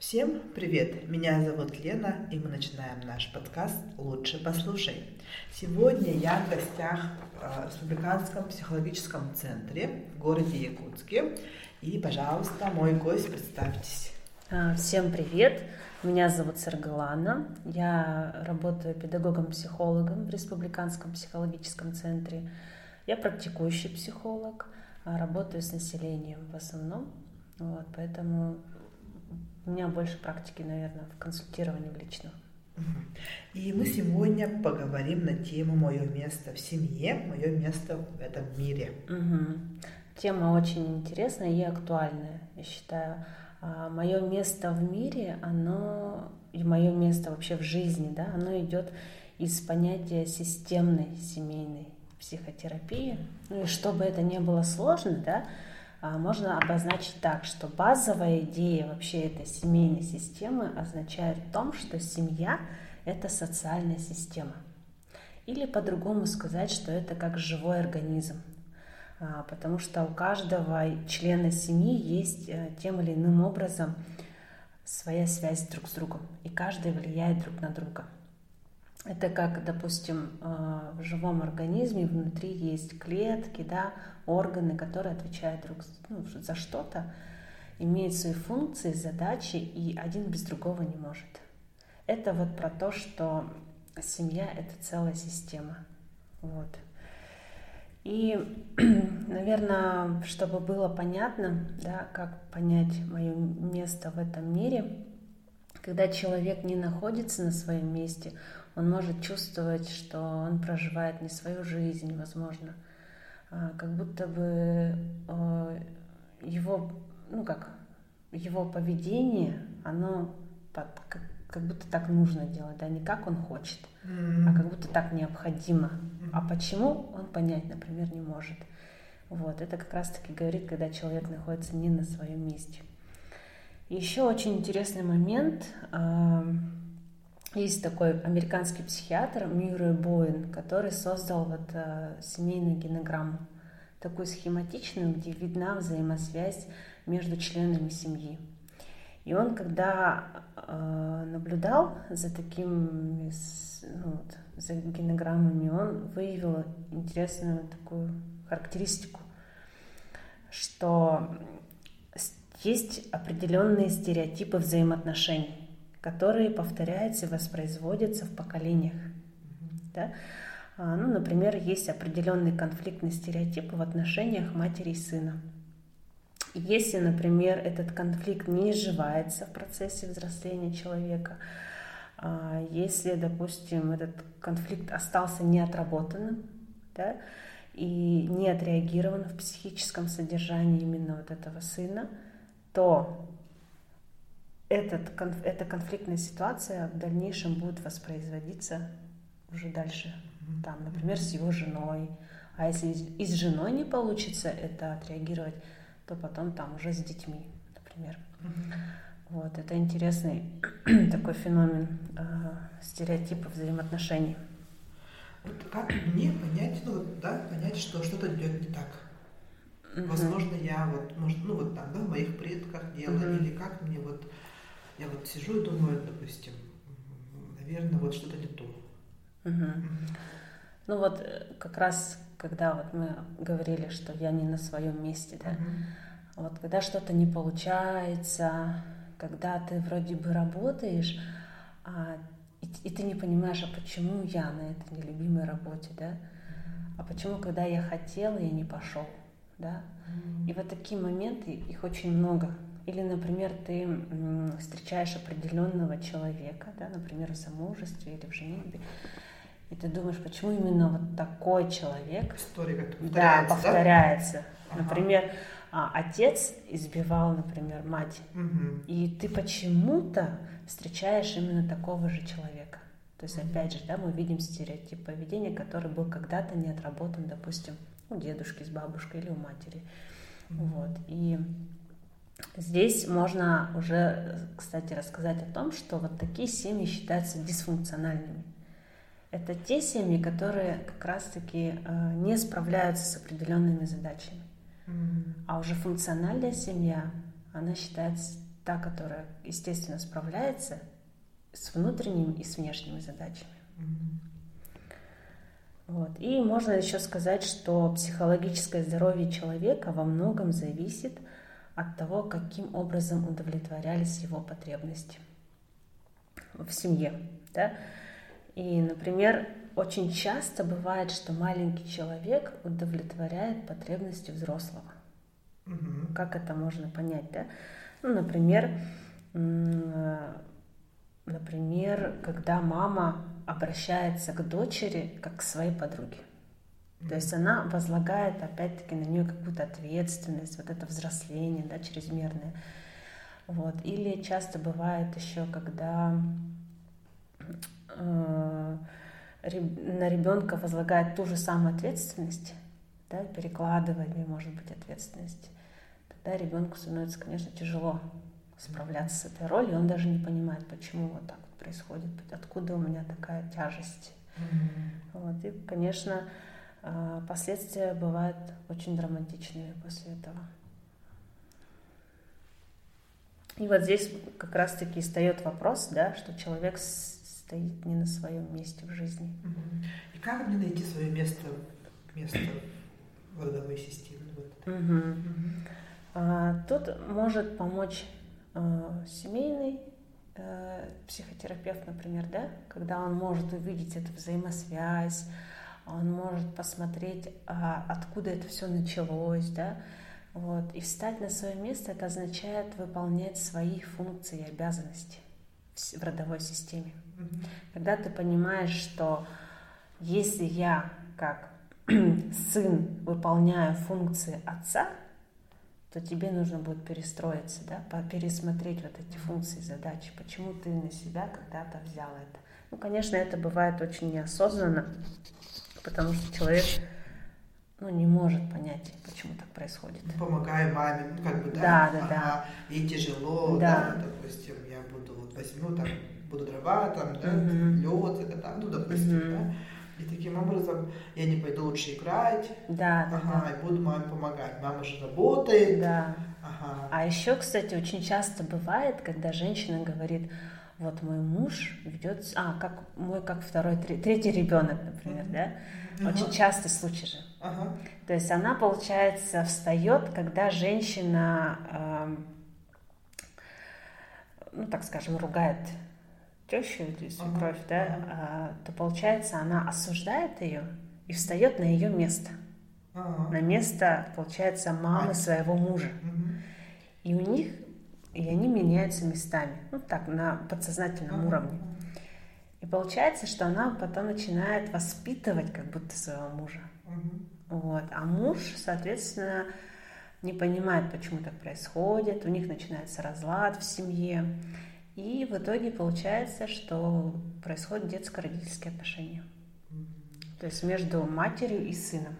Всем привет! Меня зовут Лена, и мы начинаем наш подкаст «Лучше послушай». Сегодня я в гостях в Республиканском психологическом центре в городе Якутске. И, пожалуйста, мой гость, представьтесь. А, всем привет! Меня зовут Сергалана. Я работаю педагогом-психологом в Республиканском психологическом центре. Я практикующий психолог, а, работаю с населением в основном. Вот, поэтому у меня больше практики, наверное, в консультировании в личном. И мы сегодня поговорим на тему «Мое место в семье, мое место в этом мире». Угу. Тема очень интересная и актуальная, я считаю. А мое место в мире, оно и мое место вообще в жизни, да, оно идет из понятия системной семейной психотерапии. Ну и чтобы это не было сложно, да, можно обозначить так, что базовая идея вообще этой семейной системы означает в том, что семья – это социальная система. Или по-другому сказать, что это как живой организм. А, потому что у каждого члена семьи есть э, тем или иным образом своя связь друг с другом, и каждый влияет друг на друга. Это как, допустим, э, в живом организме внутри есть клетки, да, органы, которые отвечают друг ну, за что-то, имеют свои функции, задачи, и один без другого не может. Это вот про то, что семья — это целая система. Вот. И, наверное, чтобы было понятно, да, как понять мое место в этом мире, когда человек не находится на своем месте, он может чувствовать, что он проживает не свою жизнь, возможно, а, как будто бы э, его, ну как, его поведение, оно под, как, как будто так нужно делать, да, не как он хочет, mm-hmm. а как будто так необходимо. Mm-hmm. А почему он понять, например, не может. Вот, это как раз-таки говорит, когда человек находится не на своем месте. Еще очень интересный момент. Есть такой американский психиатр Мюррей Боин, который создал вот э, семейную генограмму, такую схематичную, где видна взаимосвязь между членами семьи. И он, когда э, наблюдал за такими, ну, вот, за генограммами, он выявил интересную такую характеристику, что есть определенные стереотипы взаимоотношений которые повторяются и воспроизводятся в поколениях. Да? А, ну, например, есть определенный конфликтный стереотип в отношениях матери и сына. Если, например, этот конфликт не изживается в процессе взросления человека, а, если, допустим, этот конфликт остался неотработанным, да, и не отреагирован в психическом содержании именно вот этого сына, то этот, эта конфликтная ситуация в дальнейшем будет воспроизводиться уже дальше. Там, например, с его женой. А если и с женой не получится это отреагировать, то потом там уже с детьми, например. Вот, это интересный такой феномен э, стереотипов взаимоотношений. Вот как мне понять, ну вот, да, понять, что что-то идет не так? Mm-hmm. Возможно, я вот, может, ну вот так, да, в моих предках дело, mm-hmm. или как мне вот я вот сижу и думаю, допустим, наверное, вот что-то не то. Угу. Ну вот э, как раз, когда вот мы говорили, что я не на своем месте, да, угу. вот когда что-то не получается, когда ты вроде бы работаешь, а, и, и ты не понимаешь, а почему я на этой нелюбимой работе, да, а почему, когда я хотела, я не пошел, да, и вот такие моменты, их очень много, или, например, ты встречаешь определенного человека, да, например, в замужестве или в женитьбе, и ты думаешь, почему именно вот такой человек История повторяется, да, повторяется. Да? Например, а, отец избивал, например, мать, угу. и ты почему-то встречаешь именно такого же человека. То есть, опять же, да, мы видим стереотип поведения, который был когда-то не отработан, допустим, у дедушки с бабушкой или у матери. Угу. Вот. И Здесь можно уже, кстати, рассказать о том, что вот такие семьи считаются дисфункциональными. Это те семьи, которые как раз-таки э, не справляются с определенными задачами. Mm-hmm. А уже функциональная семья, она считается та, которая, естественно, справляется с внутренними и с внешними задачами. Вот. И можно еще сказать, что психологическое здоровье человека во многом зависит от того, каким образом удовлетворялись его потребности в семье. Да? И, например, очень часто бывает, что маленький человек удовлетворяет потребности взрослого. Угу. Как это можно понять, да? Ну, например, например, когда мама обращается к дочери как к своей подруге. То есть она возлагает опять-таки на нее какую-то ответственность, вот это взросление, да, чрезмерное. Вот. Или часто бывает еще, когда э, на ребенка возлагает ту же самую ответственность, да, перекладывание, может быть, ответственности, тогда ребенку становится, конечно, тяжело справляться с этой ролью, он даже не понимает, почему вот так вот происходит, откуда у меня такая тяжесть. Mm-hmm. Вот, и, конечно, последствия бывают очень драматичными после этого. И вот здесь как раз-таки встает вопрос, да, что человек стоит не на своем месте в жизни. И как мне найти свое место, место в родовой системе? Угу. Угу. А, тут может помочь а, семейный а, психотерапевт, например, да, когда он может увидеть эту взаимосвязь, он может посмотреть, а, откуда это все началось, да, вот. И встать на свое место это означает выполнять свои функции и обязанности в родовой системе. Mm-hmm. Когда ты понимаешь, что если я как сын выполняю функции отца, то тебе нужно будет перестроиться, да, пересмотреть вот эти функции, задачи, почему ты на себя когда-то взял это. Ну, конечно, это бывает очень неосознанно, потому что человек ну, не может понять, почему так происходит. Помогаю маме, ну, как бы, да, да, да, да. ей тяжело, да. да, допустим, я буду, вот возьму там, буду дрова, там, да, угу. лед, там, ну, допустим, угу. да, и таким образом я не пойду лучше играть, да, ага, да. и буду маме помогать. Мама же работает. Да. Ага. А еще, кстати, очень часто бывает, когда женщина говорит, вот мой муж ведет, а, как мой, как второй, третий ребенок, например, mm-hmm. да, очень частый случай же. Uh-huh. То есть она, получается, встает, когда женщина, э, ну, так скажем, ругает тещу или свекровь, uh-huh. да, uh-huh. то получается, она осуждает ее и встает на ее место. Uh-huh. На место, получается, мамы uh-huh. своего мужа. Uh-huh. И у них и они меняются местами, ну так, на подсознательном uh-huh. уровне. И получается, что она потом начинает воспитывать как будто своего мужа. Uh-huh. Вот. А муж, соответственно, не понимает, почему так происходит, у них начинается разлад в семье. И в итоге получается, что происходят детско-родительские отношения. То есть между матерью и сыном.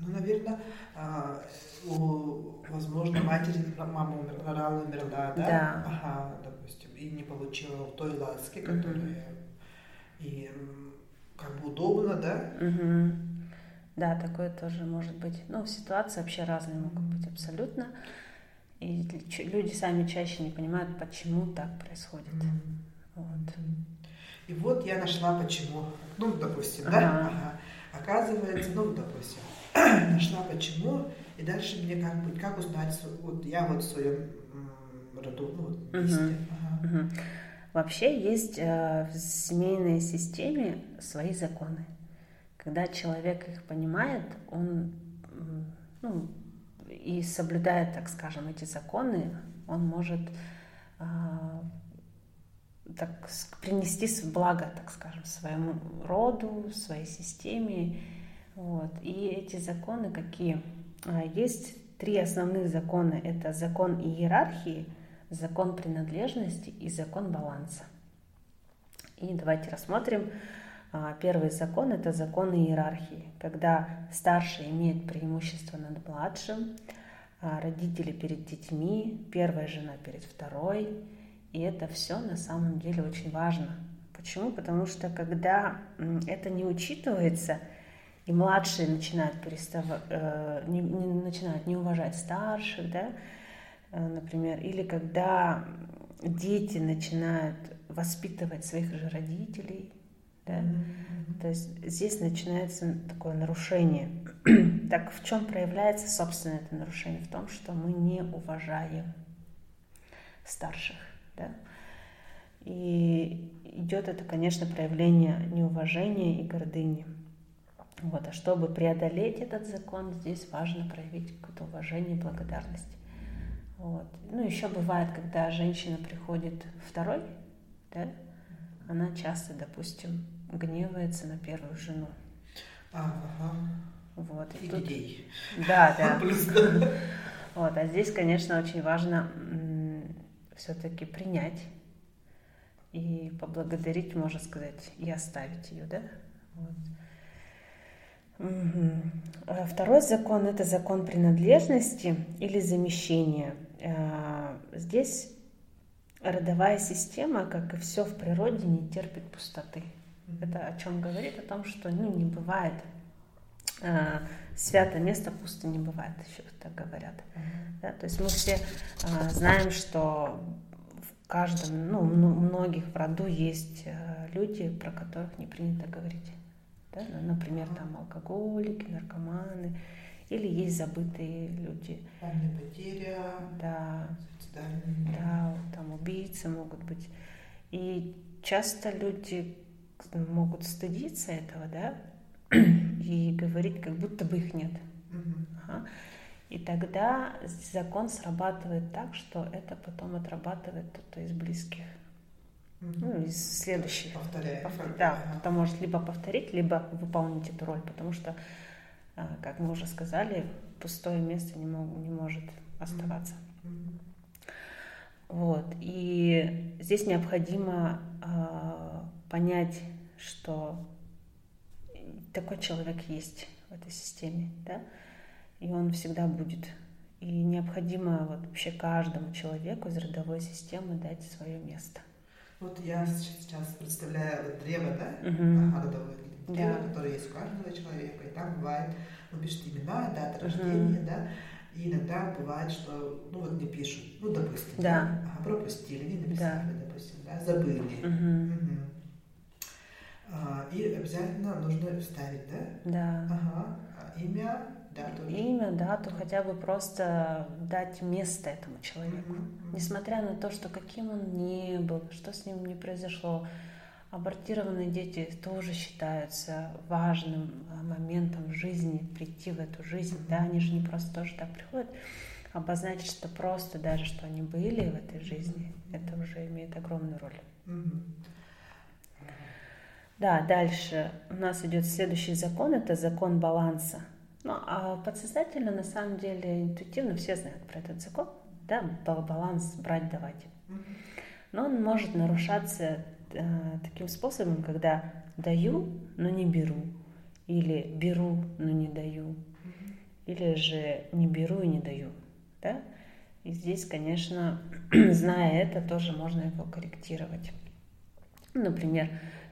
Ну, наверное, а, у, возможно, матери, мама умерла, рано умерла, да? Да. Ага, допустим, и не получила той ласки, которая угу. и как бы удобно, да? Угу. Да, такое тоже может быть. Ну, ситуации вообще разные могут быть абсолютно. И люди сами чаще не понимают, почему так происходит. Mm-hmm. Вот. И вот я нашла почему. Ну, допустим, ага. да? Ага. Оказывается, ну, допустим, нашла почему, и дальше мне как быть, как узнать, вот я вот в своем роду, ну, вот, месте. Угу. Ага. Угу. Вообще есть э, в семейной системе свои законы. Когда человек их понимает, он ну, и соблюдает, так скажем, эти законы, он может э, так, принести благо, так скажем, своему роду, своей системе вот. И эти законы какие? А, есть три основных закона. Это закон иерархии, закон принадлежности и закон баланса. И давайте рассмотрим. А, первый закон – это закон иерархии, когда старший имеет преимущество над младшим, а, родители перед детьми, первая жена перед второй. И это все на самом деле очень важно. Почему? Потому что когда это не учитывается – и младшие начинают, перестав, э, не, не, начинают не уважать старших, да, э, например, или когда дети начинают воспитывать своих же родителей, да? Mm-hmm. То есть здесь начинается такое нарушение. так в чем проявляется, собственно, это нарушение? В том, что мы не уважаем старших. Да? И идет это, конечно, проявление неуважения и гордыни. Вот. А чтобы преодолеть этот закон, здесь важно проявить какое-то уважение и благодарность. Вот. Ну, еще бывает, когда женщина приходит второй, да, она часто, допустим, гневается на первую жену. Ага. Вот. И, и тут... детей. Да, да. Вот. А здесь, конечно, очень важно все-таки принять и поблагодарить, можно сказать, и оставить ее, да? Вот. Угу. Второй закон – это закон принадлежности или замещения. А, здесь родовая система, как и все в природе, не терпит пустоты. Это о чем говорит? О том, что ну, не бывает а, свято место пусто не бывает, еще так говорят. Да? То есть мы все а, знаем, что в каждом, ну, многих в роду есть а, люди, про которых не принято говорить. Да? Ну, например, там алкоголики, наркоманы, или есть забытые люди. Память потеря. Да. Да, там убийцы могут быть. И часто люди могут стыдиться этого, да, и говорить, как будто бы их нет. Ага. И тогда закон срабатывает так, что это потом отрабатывает кто-то из близких. Ну, из следующих. Повторяет. Повтор... Да, кто может либо повторить, либо выполнить эту роль, потому что, а, как мы уже сказали, пустое место не, мог, не может оставаться. Mm-hmm. Вот. И здесь необходимо э, понять, что такой человек есть в этой системе, да, и он всегда будет. И необходимо вот вообще каждому человеку из родовой системы дать свое место. Вот я сейчас представляю вот древо, да, угу. родовое древо, да. которое есть у каждого человека, и там бывает, ну, пишут имена, дата рождения, угу. да, и иногда бывает, что, ну вот не пишут, ну, допустим, да. да ага, пропустили, не написали, да. допустим, да, забыли. Угу. Угу. А, и обязательно нужно вставить, да? Да. Ага. Имя, дату. Имя, дату, хотя бы просто дать место этому человеку. Mm-hmm. Несмотря на то, что каким он не был, что с ним не произошло. Абортированные дети тоже считаются важным а, моментом в жизни, прийти в эту жизнь. Mm-hmm. Да, они же не просто тоже так приходят. Обозначить, что просто даже, что они были в этой жизни, это уже имеет огромную роль. Mm-hmm. Да, дальше у нас идет следующий закон, это закон баланса. Ну, а подсознательно, на самом деле, интуитивно все знают про этот закон, да, баланс брать, давать. Но он может нарушаться э, таким способом, когда даю, но не беру, или беру, но не даю, или же не беру и не даю, да. И здесь, конечно, зная это, тоже можно его корректировать. Например,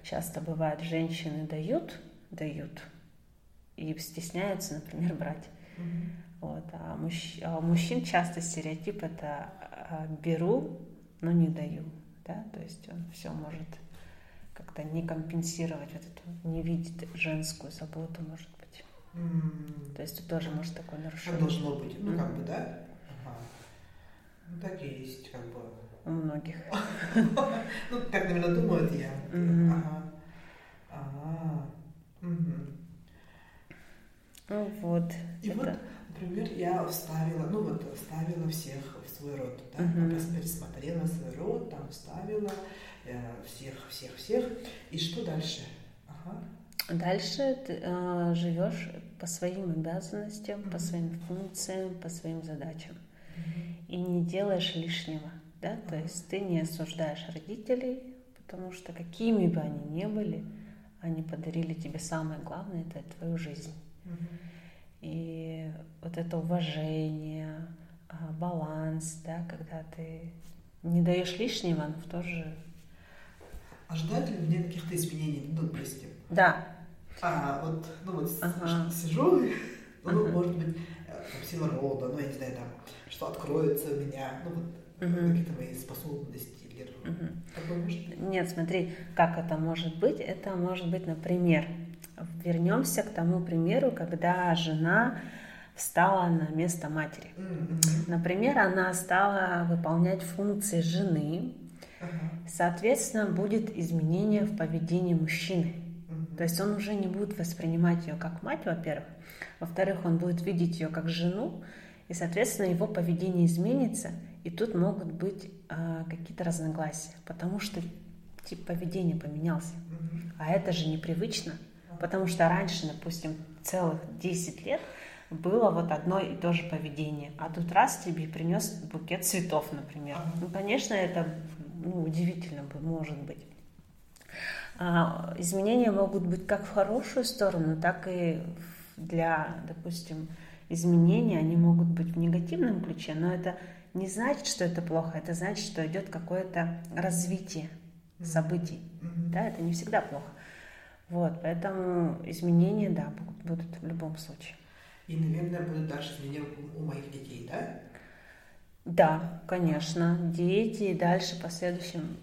Часто бывает, женщины дают, дают, и стесняются, например, брать. Mm-hmm. Вот. А, мужч... а у мужчин часто стереотип это а, беру, но не даю. Да? То есть он все может как-то не компенсировать, вот эту, не видит женскую заботу, может быть. Mm-hmm. То есть это тоже может такое нарушение. Так должно быть, ну mm-hmm. как бы, да? Ага. Ну так и есть, как бы у многих. Ну, так, наверное, думают я. Ага. Ага. Ну вот. И вот, например, я вставила, ну вот, вставила всех в свой род, да, пересмотрела свой род, там вставила э, всех, всех, всех. И что дальше? Ага. Дальше ты э, живешь по своим обязанностям, по своим функциям, по своим задачам. И не делаешь лишнего да, то есть ты не осуждаешь родителей, потому что какими бы они ни были, они подарили тебе самое главное, это твою жизнь. И вот это уважение, а, баланс, да, когда ты не даешь лишнего, но в то же... Ожидают ли мне каких-то изменений, ну, допустим? Да. А вот, ну вот ага. сижу, Ну, может быть, э, там, сила рода, ну, я не знаю, там, что откроется у меня, ну, вот, uh-huh. какие-то мои способности. Или, uh-huh. Такое может быть? Нет, смотри, как это может быть. Это может быть, например, вернемся к тому примеру, когда жена встала на место матери. Например, она стала выполнять функции жены, соответственно, будет изменение в поведении мужчины. То есть он уже не будет воспринимать ее как мать, во-первых. Во-вторых, он будет видеть ее как жену, и, соответственно, его поведение изменится, и тут могут быть э, какие-то разногласия, потому что тип поведения поменялся. А это же непривычно, потому что раньше, допустим, целых 10 лет было вот одно и то же поведение, а тут раз тебе принес букет цветов, например. Ну, конечно, это ну, удивительно может быть. А, изменения могут быть как в хорошую сторону, так и для, допустим, изменения, они могут быть в негативном ключе, но это не значит, что это плохо, это значит, что идет какое-то развитие событий. Mm-hmm. Да, это не всегда плохо. Вот, поэтому изменения, да, будут, в любом случае. И, наверное, будут даже изменения у моих детей, да? Да, конечно. Дети и дальше по следующим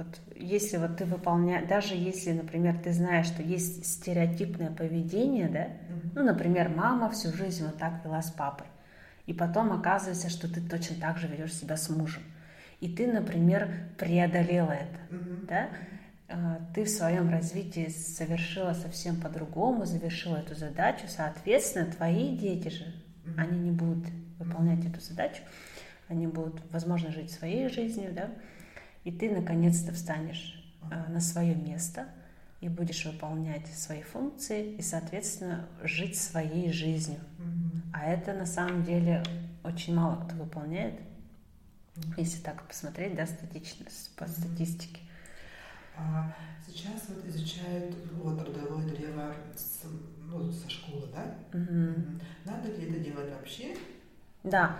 вот если вот ты выполняешь, даже если, например, ты знаешь, что есть стереотипное поведение, да, mm-hmm. ну, например, мама всю жизнь вот так вела с папой, и потом оказывается, что ты точно так же ведешь себя с мужем, и ты, например, преодолела это, mm-hmm. да, ты в своем развитии совершила совсем по-другому, завершила эту задачу, соответственно, твои дети же, они не будут выполнять эту задачу, они будут, возможно, жить своей жизнью, да, и ты наконец-то встанешь э, на свое место и будешь выполнять свои функции и, соответственно, жить своей жизнью. Mm-hmm. А это на самом деле очень мало кто выполняет, mm-hmm. если так посмотреть, да, статично, по mm-hmm. статистике. А сейчас вот изучают вот родовое древо с, ну, со школы, да? Mm-hmm. Надо ли это делать вообще? Да.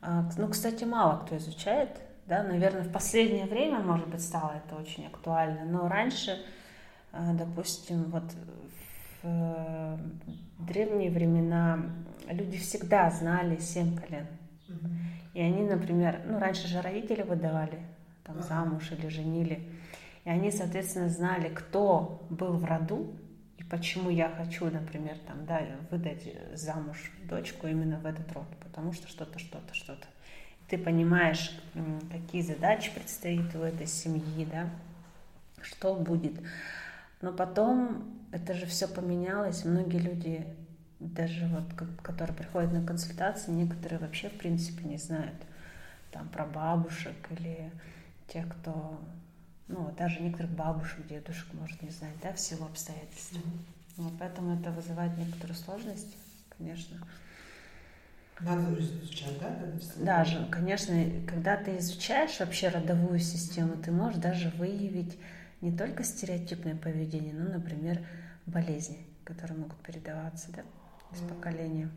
А, ну, кстати, мало кто изучает да, наверное, в последнее время, может быть, стало это очень актуально, но раньше, э, допустим, вот в э, древние времена люди всегда знали семь колен. И они, например, ну, раньше же родители выдавали там замуж или женили. И они, соответственно, знали, кто был в роду и почему я хочу, например, там, да, выдать замуж дочку именно в этот род, потому что что-то, что-то, что-то ты понимаешь, какие задачи предстоит у этой семьи, да, что будет. Но потом это же все поменялось. Многие люди, даже вот, которые приходят на консультации, некоторые вообще в принципе не знают там про бабушек или тех, кто, ну, даже некоторых бабушек, дедушек может не знать, да, всего обстоятельств. Mm-hmm. Вот, поэтому это вызывает некоторые сложности, конечно. Надо изучать, да? Даже, конечно, когда ты изучаешь вообще родовую систему, ты можешь даже выявить не только стереотипное поведение, но, например, болезни, которые могут передаваться да, из поколения.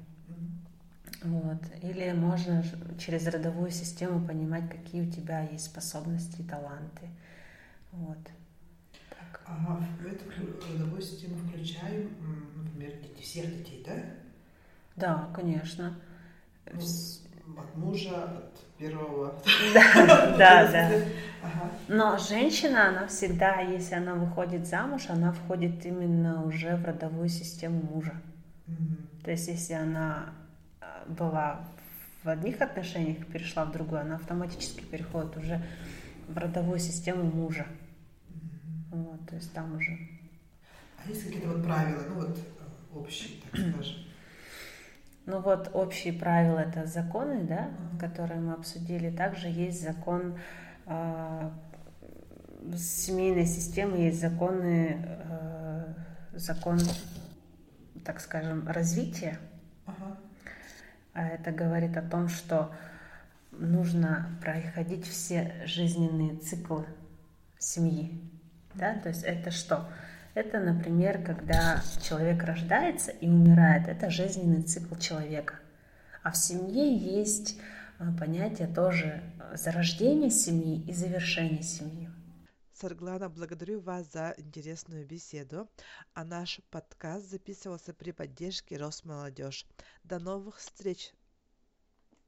Вот. Или можно через родовую систему понимать, какие у тебя есть способности и таланты. Вот. Так. А в эту родовую систему включаем, например, всех детей, да? Да, конечно. Ну, от мужа, от первого. Да, да, да. Но женщина, она всегда, если она выходит замуж, она входит именно уже в родовую систему мужа. То есть, если она а, была в одних отношениях, перешла в другую, она автоматически переходит уже в родовую систему мужа. Вот, то есть там уже. А есть какие-то вот правила, ну вот э, общие, так скажем? Ну вот общие правила это законы, да, которые мы обсудили. Также есть закон э, семейной системы, есть законы, э, закон, так скажем, развития. Ага. А это говорит о том, что нужно проходить все жизненные циклы семьи. Да? То есть это что? Это, например, когда человек рождается и умирает. Это жизненный цикл человека. А в семье есть а, понятие тоже зарождения семьи и завершения семьи. Сарглана, благодарю вас за интересную беседу. А наш подкаст записывался при поддержке Росмолодежь. До новых встреч!